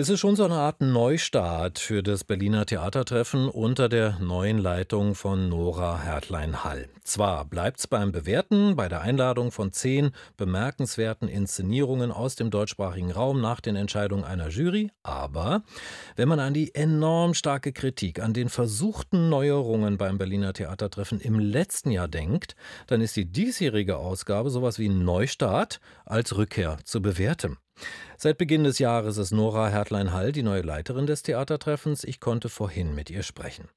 Es ist schon so eine Art Neustart für das Berliner Theatertreffen unter der neuen Leitung von Nora Hertlein-Hall. Zwar bleibt es beim Bewerten, bei der Einladung von zehn bemerkenswerten Inszenierungen aus dem deutschsprachigen Raum nach den Entscheidungen einer Jury, aber wenn man an die enorm starke Kritik an den versuchten Neuerungen beim Berliner Theatertreffen im letzten Jahr denkt, dann ist die diesjährige Ausgabe sowas wie ein Neustart als Rückkehr zu bewerten. Seit Beginn des Jahres ist Nora Hertlein-Hall die neue Leiterin des Theatertreffens. Ich konnte vorhin mit ihr sprechen.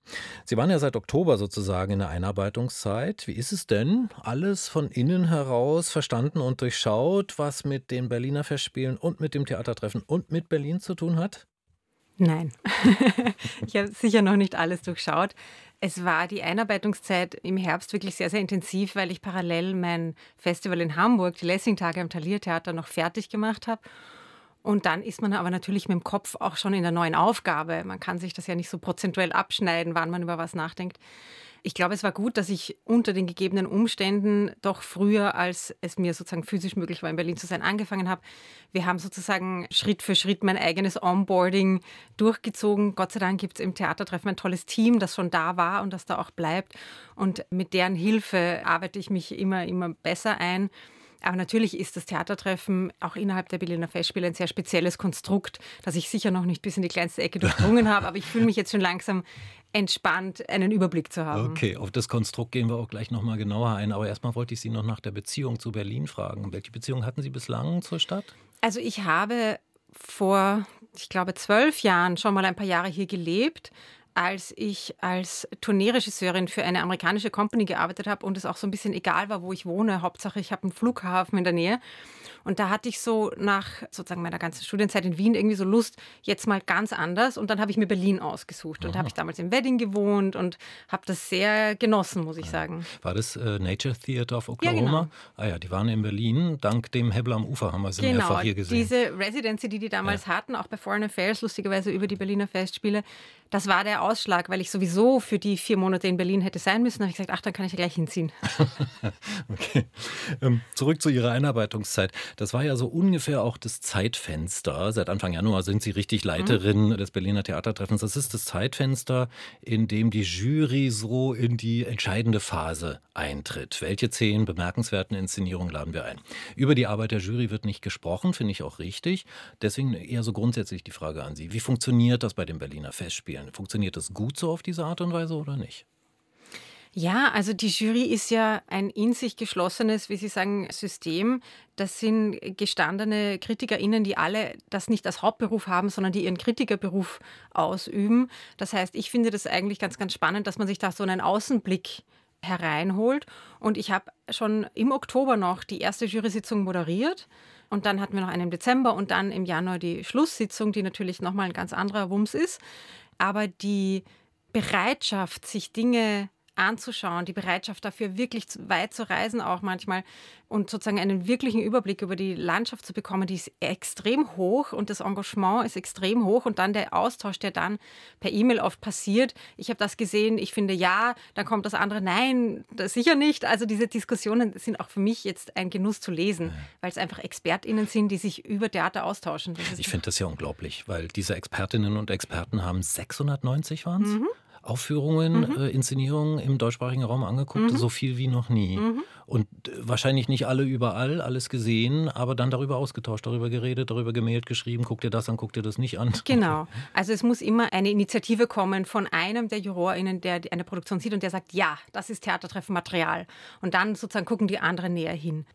Sie waren ja seit Oktober sozusagen in der Einarbeitungszeit. Wie ist es denn, alles von innen heraus verstanden und durchschaut, was mit den Berliner Festspielen und mit dem Theatertreffen und mit Berlin zu tun hat? Nein, ich habe sicher noch nicht alles durchschaut. Es war die Einarbeitungszeit im Herbst wirklich sehr, sehr intensiv, weil ich parallel mein Festival in Hamburg, die Lessing-Tage am Taliertheater, noch fertig gemacht habe. Und dann ist man aber natürlich mit dem Kopf auch schon in der neuen Aufgabe. Man kann sich das ja nicht so prozentuell abschneiden, wann man über was nachdenkt. Ich glaube, es war gut, dass ich unter den gegebenen Umständen doch früher, als es mir sozusagen physisch möglich war, in Berlin zu sein, angefangen habe. Wir haben sozusagen Schritt für Schritt mein eigenes Onboarding durchgezogen. Gott sei Dank gibt es im Theatertreffen ein tolles Team, das schon da war und das da auch bleibt. Und mit deren Hilfe arbeite ich mich immer, immer besser ein. Aber natürlich ist das Theatertreffen auch innerhalb der Berliner Festspiele ein sehr spezielles Konstrukt, das ich sicher noch nicht bis in die kleinste Ecke durchdrungen habe. Aber ich fühle mich jetzt schon langsam entspannt, einen Überblick zu haben. Okay, auf das Konstrukt gehen wir auch gleich nochmal genauer ein. Aber erstmal wollte ich Sie noch nach der Beziehung zu Berlin fragen. Welche Beziehung hatten Sie bislang zur Stadt? Also ich habe vor, ich glaube, zwölf Jahren schon mal ein paar Jahre hier gelebt als ich als Tourneeregisseurin für eine amerikanische Company gearbeitet habe und es auch so ein bisschen egal war, wo ich wohne. Hauptsache, ich habe einen Flughafen in der Nähe. Und da hatte ich so nach sozusagen meiner ganzen Studienzeit in Wien irgendwie so Lust, jetzt mal ganz anders. Und dann habe ich mir Berlin ausgesucht. Und da habe ich damals im Wedding gewohnt und habe das sehr genossen, muss ich sagen. War das äh, Nature Theater of Oklahoma? Ja, genau. Ah ja, die waren in Berlin. Dank dem Hebel am Ufer haben wir sie genau, mehrfach hier gesehen. Diese Residency, die die damals ja. hatten, auch bei Foreign Affairs, lustigerweise über die Berliner Festspiele, das war der Ausschlag, weil ich sowieso für die vier Monate in Berlin hätte sein müssen. Da habe ich gesagt, ach, dann kann ich ja gleich hinziehen. okay. Ähm, zurück zu Ihrer Einarbeitungszeit. Das war ja so ungefähr auch das Zeitfenster. Seit Anfang Januar sind Sie richtig Leiterin mhm. des Berliner Theatertreffens. Das ist das Zeitfenster, in dem die Jury so in die entscheidende Phase eintritt. Welche zehn bemerkenswerten Inszenierungen laden wir ein? Über die Arbeit der Jury wird nicht gesprochen, finde ich auch richtig. Deswegen eher so grundsätzlich die Frage an Sie. Wie funktioniert das bei den Berliner Festspielen? Funktioniert das gut so auf diese Art und Weise oder nicht? Ja, also die Jury ist ja ein in sich geschlossenes, wie Sie sagen, System. Das sind gestandene KritikerInnen, die alle das nicht als Hauptberuf haben, sondern die ihren Kritikerberuf ausüben. Das heißt, ich finde das eigentlich ganz, ganz spannend, dass man sich da so einen Außenblick hereinholt. Und ich habe schon im Oktober noch die erste Jury-Sitzung moderiert. Und dann hatten wir noch einen im Dezember und dann im Januar die Schlusssitzung, die natürlich nochmal ein ganz anderer Wumms ist. Aber die Bereitschaft, sich Dinge anzuschauen, die Bereitschaft dafür, wirklich weit zu reisen, auch manchmal und sozusagen einen wirklichen Überblick über die Landschaft zu bekommen, die ist extrem hoch und das Engagement ist extrem hoch und dann der Austausch, der dann per E-Mail oft passiert. Ich habe das gesehen, ich finde ja, dann kommt das andere, nein, das sicher nicht. Also diese Diskussionen sind auch für mich jetzt ein Genuss zu lesen, ja. weil es einfach ExpertInnen sind, die sich über Theater austauschen. ich finde das ja unglaublich, weil diese Expertinnen und Experten haben 690 waren es? Mhm. Aufführungen, mhm. äh, Inszenierungen im deutschsprachigen Raum angeguckt, mhm. so viel wie noch nie. Und äh, wahrscheinlich nicht alle überall, alles gesehen, aber dann darüber ausgetauscht, darüber geredet, darüber gemailt, geschrieben, guck dir das an, guck dir das nicht an. Genau. Also es muss immer eine Initiative kommen von einem der JurorInnen, der eine Produktion sieht und der sagt, ja, das ist Theatertreffenmaterial. Und dann sozusagen gucken die anderen näher hin.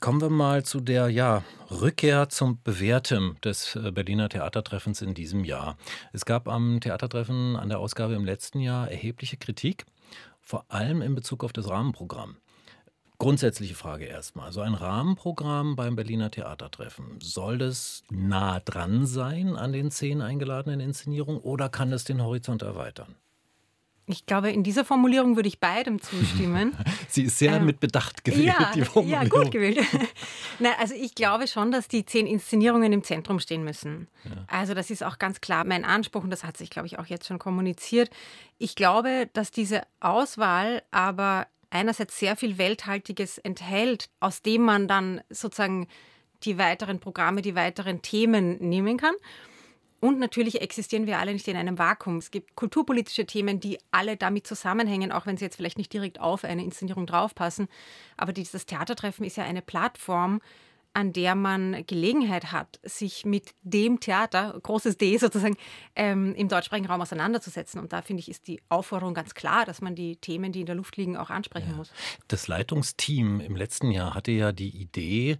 Kommen wir mal zu der ja, Rückkehr zum Bewerten des äh, Berliner Theatertreffens in diesem Jahr. Es gab am Theatertreffen an der Ausgabe im letzten Jahr erhebliche Kritik, vor allem in Bezug auf das Rahmenprogramm. Grundsätzliche Frage erstmal. So ein Rahmenprogramm beim Berliner Theatertreffen, soll das nah dran sein an den zehn eingeladenen Inszenierungen oder kann es den Horizont erweitern? Ich glaube, in dieser Formulierung würde ich beidem zustimmen. Sie ist sehr ähm, mit Bedacht gewählt, ja, die Formulierung. Ja, gut gewählt. Na, also ich glaube schon, dass die zehn Inszenierungen im Zentrum stehen müssen. Ja. Also das ist auch ganz klar mein Anspruch und das hat sich, glaube ich, auch jetzt schon kommuniziert. Ich glaube, dass diese Auswahl aber einerseits sehr viel Welthaltiges enthält, aus dem man dann sozusagen die weiteren Programme, die weiteren Themen nehmen kann. Und natürlich existieren wir alle nicht in einem Vakuum. Es gibt kulturpolitische Themen, die alle damit zusammenhängen, auch wenn sie jetzt vielleicht nicht direkt auf eine Inszenierung draufpassen. Aber dieses Theatertreffen ist ja eine Plattform, an der man Gelegenheit hat, sich mit dem Theater, großes D sozusagen, ähm, im deutschsprachigen Raum auseinanderzusetzen. Und da finde ich, ist die Aufforderung ganz klar, dass man die Themen, die in der Luft liegen, auch ansprechen ja. muss. Das Leitungsteam im letzten Jahr hatte ja die Idee,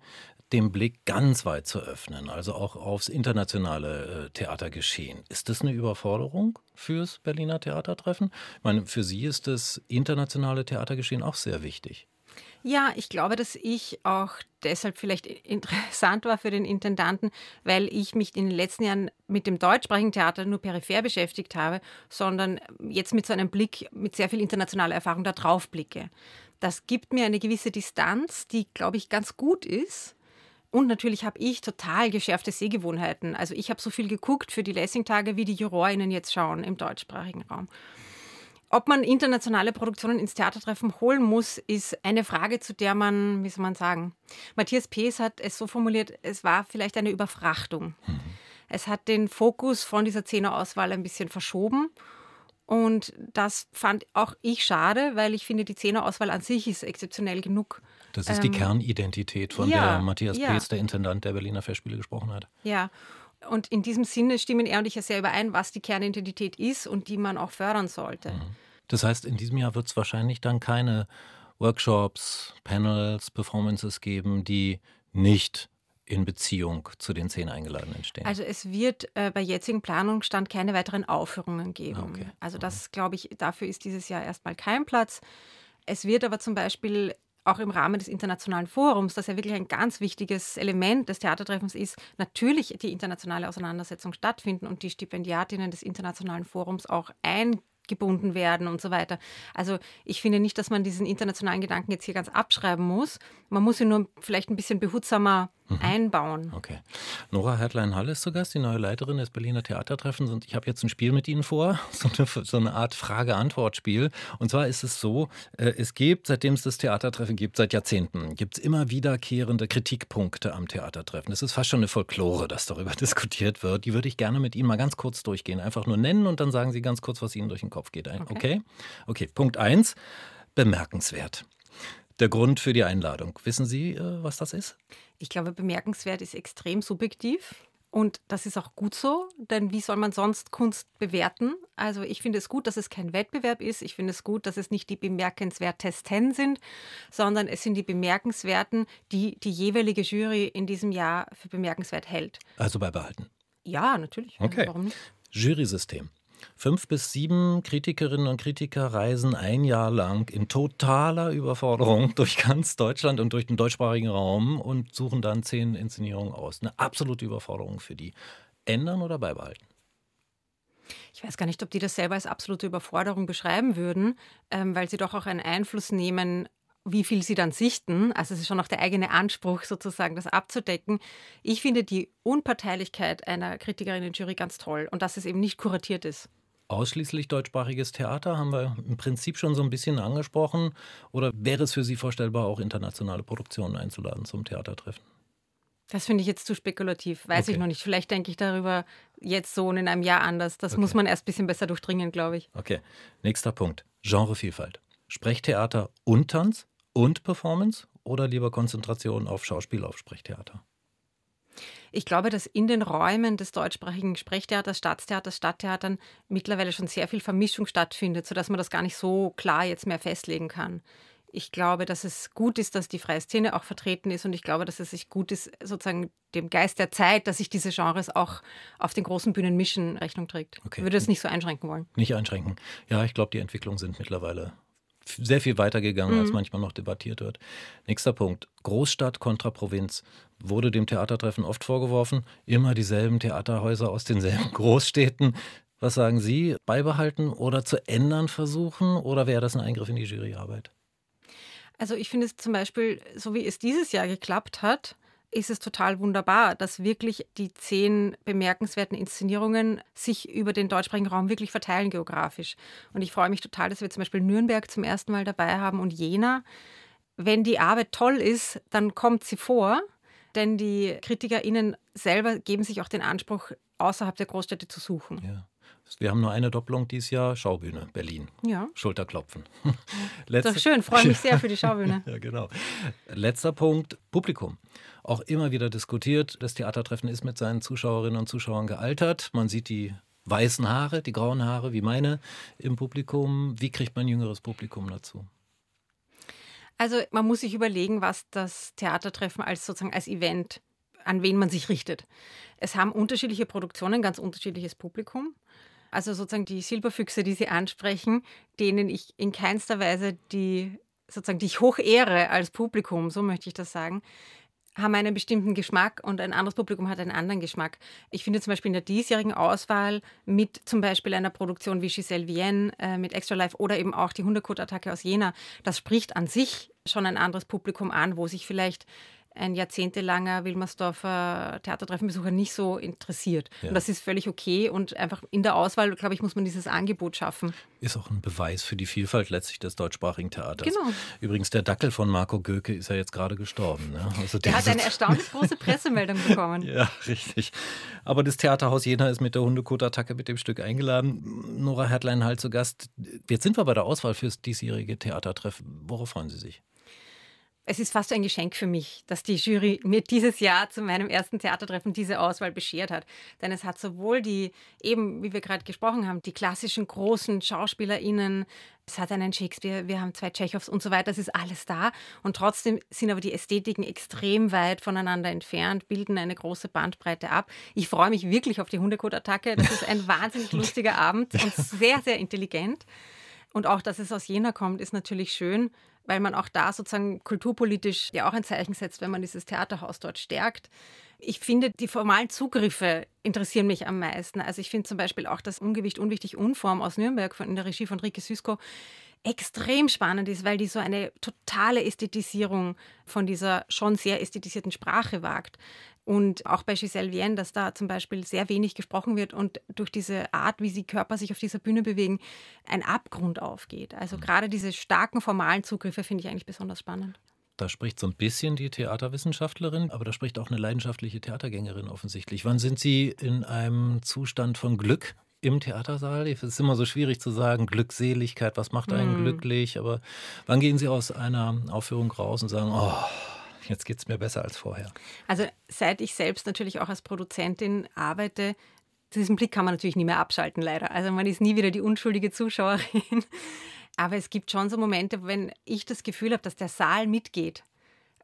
den Blick ganz weit zu öffnen, also auch aufs internationale äh, Theatergeschehen. Ist das eine Überforderung fürs Berliner Theatertreffen? Ich meine, für Sie ist das internationale Theatergeschehen auch sehr wichtig. Ja, ich glaube, dass ich auch deshalb vielleicht interessant war für den Intendanten, weil ich mich in den letzten Jahren mit dem deutschsprachigen Theater nur peripher beschäftigt habe, sondern jetzt mit so einem Blick, mit sehr viel internationaler Erfahrung da drauf blicke. Das gibt mir eine gewisse Distanz, die, glaube ich, ganz gut ist. Und natürlich habe ich total geschärfte Sehgewohnheiten. Also ich habe so viel geguckt für die Lessing-Tage, wie die JurorInnen jetzt schauen im deutschsprachigen Raum. Ob man internationale Produktionen ins Theatertreffen holen muss, ist eine Frage, zu der man, wie soll man sagen, Matthias Pees hat es so formuliert, es war vielleicht eine Überfrachtung. Mhm. Es hat den Fokus von dieser Zehnerauswahl ein bisschen verschoben. Und das fand auch ich schade, weil ich finde, die Zehnerauswahl an sich ist exzeptionell genug. Das ist ähm, die Kernidentität, von ja, der Matthias ja. Pees, der Intendant der Berliner Festspiele, gesprochen hat. Ja, und in diesem Sinne stimmen er und ich ja sehr überein, was die Kernidentität ist und die man auch fördern sollte. Mhm. Das heißt, in diesem Jahr wird es wahrscheinlich dann keine Workshops, Panels, Performances geben, die nicht in Beziehung zu den zehn Eingeladenen stehen? Also es wird äh, bei jetzigen Planungsstand keine weiteren Aufführungen geben. Okay. Also das, glaube ich, dafür ist dieses Jahr erstmal kein Platz. Es wird aber zum Beispiel auch im Rahmen des Internationalen Forums, das ja wirklich ein ganz wichtiges Element des Theatertreffens ist, natürlich die internationale Auseinandersetzung stattfinden und die Stipendiatinnen des Internationalen Forums auch ein gebunden werden und so weiter. Also ich finde nicht, dass man diesen internationalen Gedanken jetzt hier ganz abschreiben muss. Man muss ihn nur vielleicht ein bisschen behutsamer mhm. einbauen. Okay. Nora Hertlein-Hall ist zu Gast, die neue Leiterin des Berliner Theatertreffens. Und ich habe jetzt ein Spiel mit Ihnen vor, so eine, so eine Art Frage-Antwort-Spiel. Und zwar ist es so, äh, es gibt, seitdem es das Theatertreffen gibt, seit Jahrzehnten, gibt es immer wiederkehrende Kritikpunkte am Theatertreffen. Es ist fast schon eine Folklore, dass darüber diskutiert wird. Die würde ich gerne mit Ihnen mal ganz kurz durchgehen. Einfach nur nennen und dann sagen Sie ganz kurz, was Ihnen durch den Kopf geht. Okay? Okay, okay. Punkt 1. Bemerkenswert. Der Grund für die Einladung. Wissen Sie, äh, was das ist? Ich glaube, bemerkenswert ist extrem subjektiv. Und das ist auch gut so, denn wie soll man sonst Kunst bewerten? Also ich finde es gut, dass es kein Wettbewerb ist. Ich finde es gut, dass es nicht die bemerkenswertesten sind, sondern es sind die bemerkenswerten, die die jeweilige Jury in diesem Jahr für bemerkenswert hält. Also beibehalten. Ja, natürlich. Okay. Warum nicht? Jury-System. Fünf bis sieben Kritikerinnen und Kritiker reisen ein Jahr lang in totaler Überforderung durch ganz Deutschland und durch den deutschsprachigen Raum und suchen dann zehn Inszenierungen aus. Eine absolute Überforderung für die. Ändern oder beibehalten? Ich weiß gar nicht, ob die das selber als absolute Überforderung beschreiben würden, ähm, weil sie doch auch einen Einfluss nehmen wie viel sie dann sichten. Also es ist schon auch der eigene Anspruch, sozusagen das abzudecken. Ich finde die Unparteilichkeit einer Kritikerinnen-Jury ganz toll und dass es eben nicht kuratiert ist. Ausschließlich deutschsprachiges Theater haben wir im Prinzip schon so ein bisschen angesprochen. Oder wäre es für Sie vorstellbar, auch internationale Produktionen einzuladen zum Theatertreffen? Das finde ich jetzt zu spekulativ. Weiß okay. ich noch nicht. Vielleicht denke ich darüber jetzt so und in einem Jahr anders. Das okay. muss man erst ein bisschen besser durchdringen, glaube ich. Okay. Nächster Punkt. Genrevielfalt. Sprechtheater und Tanz und Performance oder lieber Konzentration auf Schauspiel, auf Sprechtheater? Ich glaube, dass in den Räumen des deutschsprachigen Sprechtheaters, Staatstheaters, Stadttheatern mittlerweile schon sehr viel Vermischung stattfindet, sodass man das gar nicht so klar jetzt mehr festlegen kann. Ich glaube, dass es gut ist, dass die freie Szene auch vertreten ist und ich glaube, dass es sich gut ist, sozusagen dem Geist der Zeit, dass sich diese Genres auch auf den großen Bühnen mischen, Rechnung trägt. Okay. Ich würde es nicht so einschränken wollen. Nicht einschränken. Ja, ich glaube, die Entwicklungen sind mittlerweile sehr viel weitergegangen, mhm. als manchmal noch debattiert wird. Nächster Punkt. Großstadt kontra Provinz. Wurde dem Theatertreffen oft vorgeworfen. Immer dieselben Theaterhäuser aus denselben Großstädten. Was sagen Sie? Beibehalten oder zu ändern versuchen? Oder wäre das ein Eingriff in die Juryarbeit? Also ich finde es zum Beispiel, so wie es dieses Jahr geklappt hat, ist es total wunderbar, dass wirklich die zehn bemerkenswerten Inszenierungen sich über den deutschsprachigen Raum wirklich verteilen geografisch. Und ich freue mich total, dass wir zum Beispiel Nürnberg zum ersten Mal dabei haben und Jena. Wenn die Arbeit toll ist, dann kommt sie vor, denn die KritikerInnen selber geben sich auch den Anspruch, außerhalb der Großstädte zu suchen. Ja. Wir haben nur eine Doppelung dieses Jahr, Schaubühne, Berlin. Ja. Schulterklopfen. Letzter, Doch schön, freue mich sehr für die Schaubühne. ja, genau. Letzter Punkt, Publikum. Auch immer wieder diskutiert, das Theatertreffen ist mit seinen Zuschauerinnen und Zuschauern gealtert. Man sieht die weißen Haare, die grauen Haare wie meine im Publikum. Wie kriegt man jüngeres Publikum dazu? Also man muss sich überlegen, was das Theatertreffen als sozusagen als Event, an wen man sich richtet. Es haben unterschiedliche Produktionen, ganz unterschiedliches Publikum. Also sozusagen die Silberfüchse, die Sie ansprechen, denen ich in keinster Weise die sozusagen die ich hoch ehre als Publikum, so möchte ich das sagen, haben einen bestimmten Geschmack und ein anderes Publikum hat einen anderen Geschmack. Ich finde zum Beispiel in der diesjährigen Auswahl mit zum Beispiel einer Produktion wie Giselle Vienne äh, mit Extra Life oder eben auch die Hunderkot-Attacke aus Jena, das spricht an sich schon ein anderes Publikum an, wo sich vielleicht ein jahrzehntelanger Wilmersdorfer Theatertreffenbesucher nicht so interessiert. Ja. Und das ist völlig okay und einfach in der Auswahl, glaube ich, muss man dieses Angebot schaffen. Ist auch ein Beweis für die Vielfalt letztlich des deutschsprachigen Theaters. Genau. Übrigens, der Dackel von Marco Göke ist ja jetzt gerade gestorben. Ne? Also der hat eine erstaunlich große Pressemeldung bekommen. ja, richtig. Aber das Theaterhaus Jena ist mit der Hundekot-Attacke mit dem Stück eingeladen. Nora Hertlein halt zu Gast. Jetzt sind wir bei der Auswahl fürs diesjährige Theatertreffen. Worauf freuen Sie sich? Es ist fast ein Geschenk für mich, dass die Jury mir dieses Jahr zu meinem ersten Theatertreffen diese Auswahl beschert hat. Denn es hat sowohl die, eben wie wir gerade gesprochen haben, die klassischen großen SchauspielerInnen, es hat einen Shakespeare, wir haben zwei Tschechows und so weiter, das ist alles da. Und trotzdem sind aber die Ästhetiken extrem weit voneinander entfernt, bilden eine große Bandbreite ab. Ich freue mich wirklich auf die Hundekot-Attacke. Das ist ein wahnsinnig lustiger Abend und sehr, sehr intelligent. Und auch, dass es aus Jena kommt, ist natürlich schön weil man auch da sozusagen kulturpolitisch ja auch ein Zeichen setzt, wenn man dieses Theaterhaus dort stärkt. Ich finde, die formalen Zugriffe interessieren mich am meisten. Also ich finde zum Beispiel auch das Ungewicht, Unwichtig, Unform aus Nürnberg von in der Regie von Rike Süsko extrem spannend ist, weil die so eine totale Ästhetisierung von dieser schon sehr ästhetisierten Sprache wagt. Und auch bei Giselle Vienne, dass da zum Beispiel sehr wenig gesprochen wird und durch diese Art, wie sie Körper sich auf dieser Bühne bewegen, ein Abgrund aufgeht. Also mhm. gerade diese starken formalen Zugriffe finde ich eigentlich besonders spannend. Da spricht so ein bisschen die Theaterwissenschaftlerin, aber da spricht auch eine leidenschaftliche Theatergängerin offensichtlich. Wann sind Sie in einem Zustand von Glück im Theatersaal? Es ist immer so schwierig zu sagen, Glückseligkeit, was macht einen mm. glücklich? Aber wann gehen Sie aus einer Aufführung raus und sagen, oh, jetzt geht es mir besser als vorher? Also seit ich selbst natürlich auch als Produzentin arbeite, diesen Blick kann man natürlich nie mehr abschalten, leider. Also man ist nie wieder die unschuldige Zuschauerin. Aber es gibt schon so Momente, wenn ich das Gefühl habe, dass der Saal mitgeht.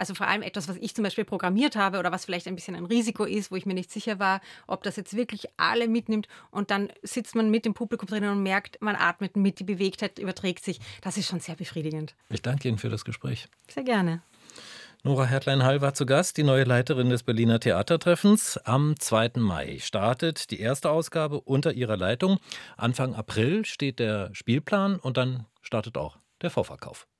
Also vor allem etwas, was ich zum Beispiel programmiert habe oder was vielleicht ein bisschen ein Risiko ist, wo ich mir nicht sicher war, ob das jetzt wirklich alle mitnimmt. Und dann sitzt man mit dem Publikum drinnen und merkt, man atmet mit, die Bewegtheit überträgt sich. Das ist schon sehr befriedigend. Ich danke Ihnen für das Gespräch. Sehr gerne. Nora Hertlein-Hall war zu Gast, die neue Leiterin des Berliner Theatertreffens. Am 2. Mai startet die erste Ausgabe unter ihrer Leitung. Anfang April steht der Spielplan und dann startet auch der Vorverkauf.